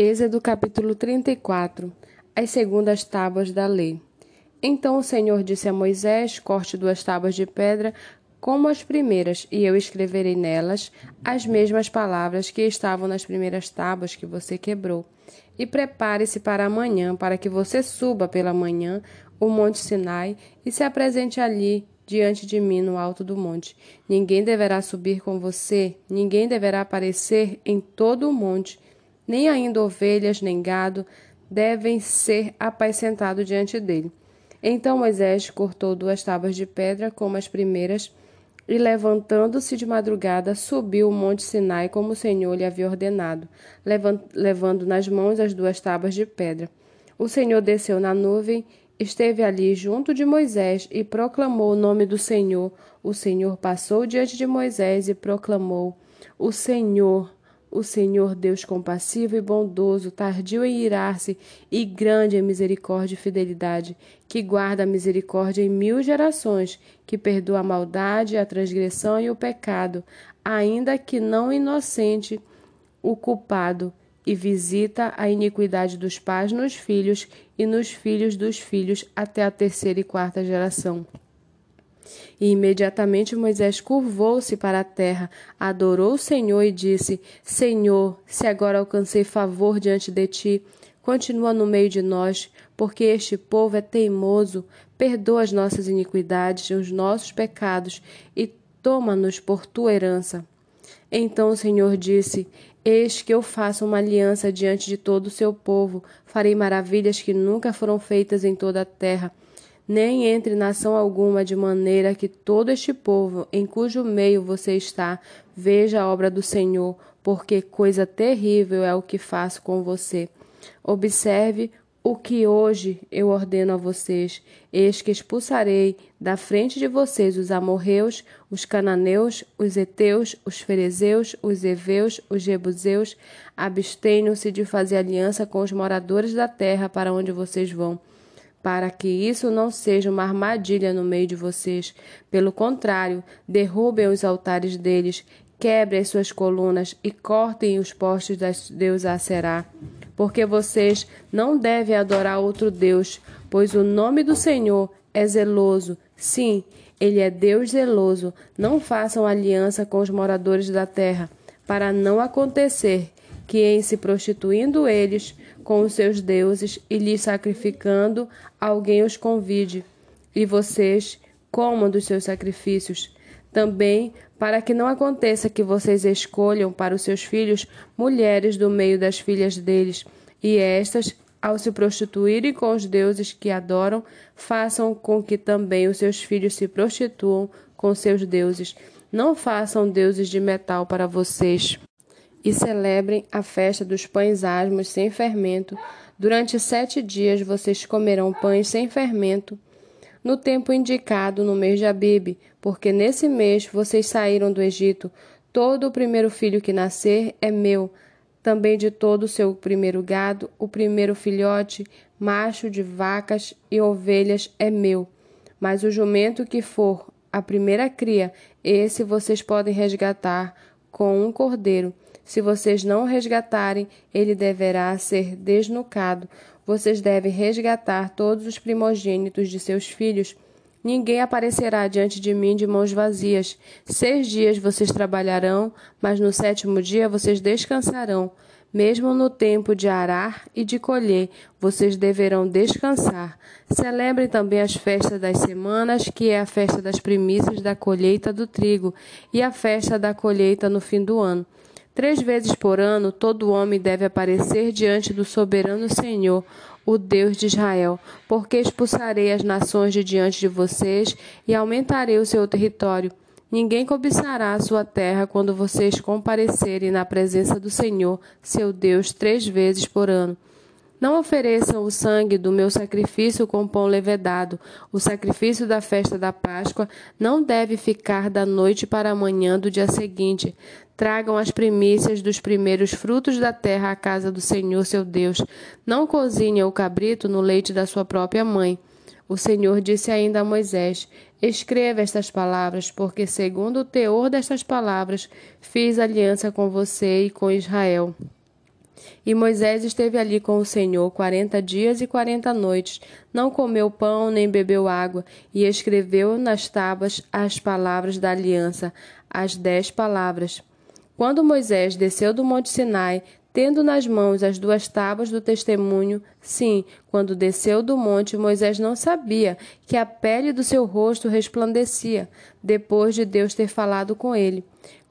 Êxodo capítulo 34 As segundas tábuas da lei. Então o Senhor disse a Moisés: Corte duas tábuas de pedra como as primeiras, e eu escreverei nelas as mesmas palavras que estavam nas primeiras tábuas que você quebrou. E prepare-se para amanhã, para que você suba pela manhã o monte Sinai e se apresente ali diante de mim no alto do monte. Ninguém deverá subir com você, ninguém deverá aparecer em todo o monte nem ainda ovelhas nem gado devem ser apacentados diante dele. Então Moisés cortou duas tábuas de pedra como as primeiras, e levantando-se de madrugada, subiu o monte Sinai como o Senhor lhe havia ordenado, levando nas mãos as duas tábuas de pedra. O Senhor desceu na nuvem, esteve ali junto de Moisés e proclamou o nome do Senhor. O Senhor passou diante de Moisés e proclamou: O Senhor, o Senhor Deus compassivo e bondoso, tardio em irar-se e grande em misericórdia e fidelidade, que guarda a misericórdia em mil gerações, que perdoa a maldade, a transgressão e o pecado, ainda que não inocente o culpado, e visita a iniquidade dos pais nos filhos e nos filhos dos filhos até a terceira e quarta geração. E imediatamente Moisés curvou-se para a terra, adorou o Senhor e disse: Senhor, se agora alcancei favor diante de ti, continua no meio de nós, porque este povo é teimoso, perdoa as nossas iniquidades e os nossos pecados e toma-nos por tua herança. Então o Senhor disse: Eis que eu faço uma aliança diante de todo o seu povo, farei maravilhas que nunca foram feitas em toda a terra nem entre nação alguma, de maneira que todo este povo, em cujo meio você está, veja a obra do Senhor, porque coisa terrível é o que faço com você. Observe o que hoje eu ordeno a vocês: eis que expulsarei da frente de vocês os amorreus, os cananeus, os heteus, os ferezeus, os heveus, os jebuseus. Abstenham-se de fazer aliança com os moradores da terra para onde vocês vão para que isso não seja uma armadilha no meio de vocês. Pelo contrário, derrubem os altares deles, quebrem as suas colunas e cortem os postes da Deus Será. Porque vocês não devem adorar outro Deus, pois o nome do Senhor é zeloso. Sim, ele é Deus zeloso. Não façam aliança com os moradores da terra, para não acontecer que, em se prostituindo eles com os seus deuses e lhes sacrificando, alguém os convide, e vocês comam dos seus sacrifícios. Também para que não aconteça que vocês escolham para os seus filhos mulheres do meio das filhas deles, e estas, ao se prostituírem com os deuses que adoram, façam com que também os seus filhos se prostituam com seus deuses. Não façam deuses de metal para vocês e celebrem a festa dos pães asmos sem fermento. Durante sete dias vocês comerão pães sem fermento, no tempo indicado no mês de Abibe, porque nesse mês vocês saíram do Egito. Todo o primeiro filho que nascer é meu, também de todo o seu primeiro gado, o primeiro filhote, macho de vacas e ovelhas é meu. Mas o jumento que for a primeira cria, esse vocês podem resgatar com um cordeiro. Se vocês não o resgatarem, ele deverá ser desnucado. Vocês devem resgatar todos os primogênitos de seus filhos. Ninguém aparecerá diante de mim de mãos vazias. Seis dias vocês trabalharão, mas no sétimo dia vocês descansarão. Mesmo no tempo de arar e de colher, vocês deverão descansar. Celebrem também as festas das semanas, que é a festa das primícias da colheita do trigo, e a festa da colheita no fim do ano. Três vezes por ano, todo homem deve aparecer diante do soberano Senhor, o Deus de Israel, porque expulsarei as nações de diante de vocês e aumentarei o seu território. Ninguém cobiçará a sua terra quando vocês comparecerem na presença do Senhor, seu Deus, três vezes por ano. Não ofereçam o sangue do meu sacrifício com pão levedado. O sacrifício da festa da Páscoa não deve ficar da noite para a manhã do dia seguinte. Tragam as primícias dos primeiros frutos da terra à casa do Senhor seu Deus. Não cozinhem o cabrito no leite da sua própria mãe. O Senhor disse ainda a Moisés: Escreva estas palavras, porque, segundo o teor destas palavras, fiz aliança com você e com Israel. E Moisés esteve ali com o Senhor quarenta dias e quarenta noites, não comeu pão nem bebeu água, e escreveu nas tábuas as palavras da aliança, as dez palavras. Quando Moisés desceu do monte Sinai, tendo nas mãos as duas tábuas do testemunho, sim, quando desceu do monte, Moisés não sabia que a pele do seu rosto resplandecia, depois de Deus ter falado com ele.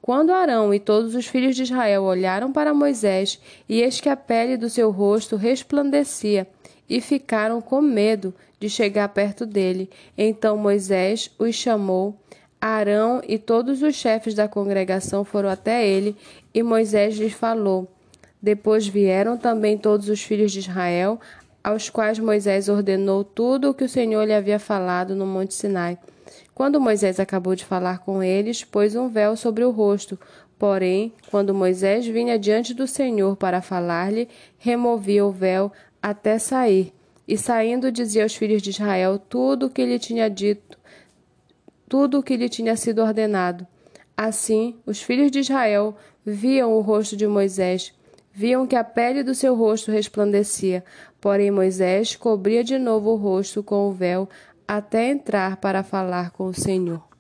Quando Arão e todos os filhos de Israel olharam para Moisés, e eis que a pele do seu rosto resplandecia, e ficaram com medo de chegar perto dele. Então Moisés os chamou. Arão e todos os chefes da congregação foram até ele, e Moisés lhes falou. Depois vieram também todos os filhos de Israel, aos quais Moisés ordenou tudo o que o Senhor lhe havia falado no Monte Sinai. Quando Moisés acabou de falar com eles, pôs um véu sobre o rosto. Porém, quando Moisés vinha diante do Senhor para falar-lhe, removia o véu até sair. E saindo dizia aos filhos de Israel tudo o que lhe tinha dito, tudo o que lhe tinha sido ordenado. Assim, os filhos de Israel viam o rosto de Moisés, viam que a pele do seu rosto resplandecia. Porém, Moisés cobria de novo o rosto com o véu até entrar para falar com o Senhor.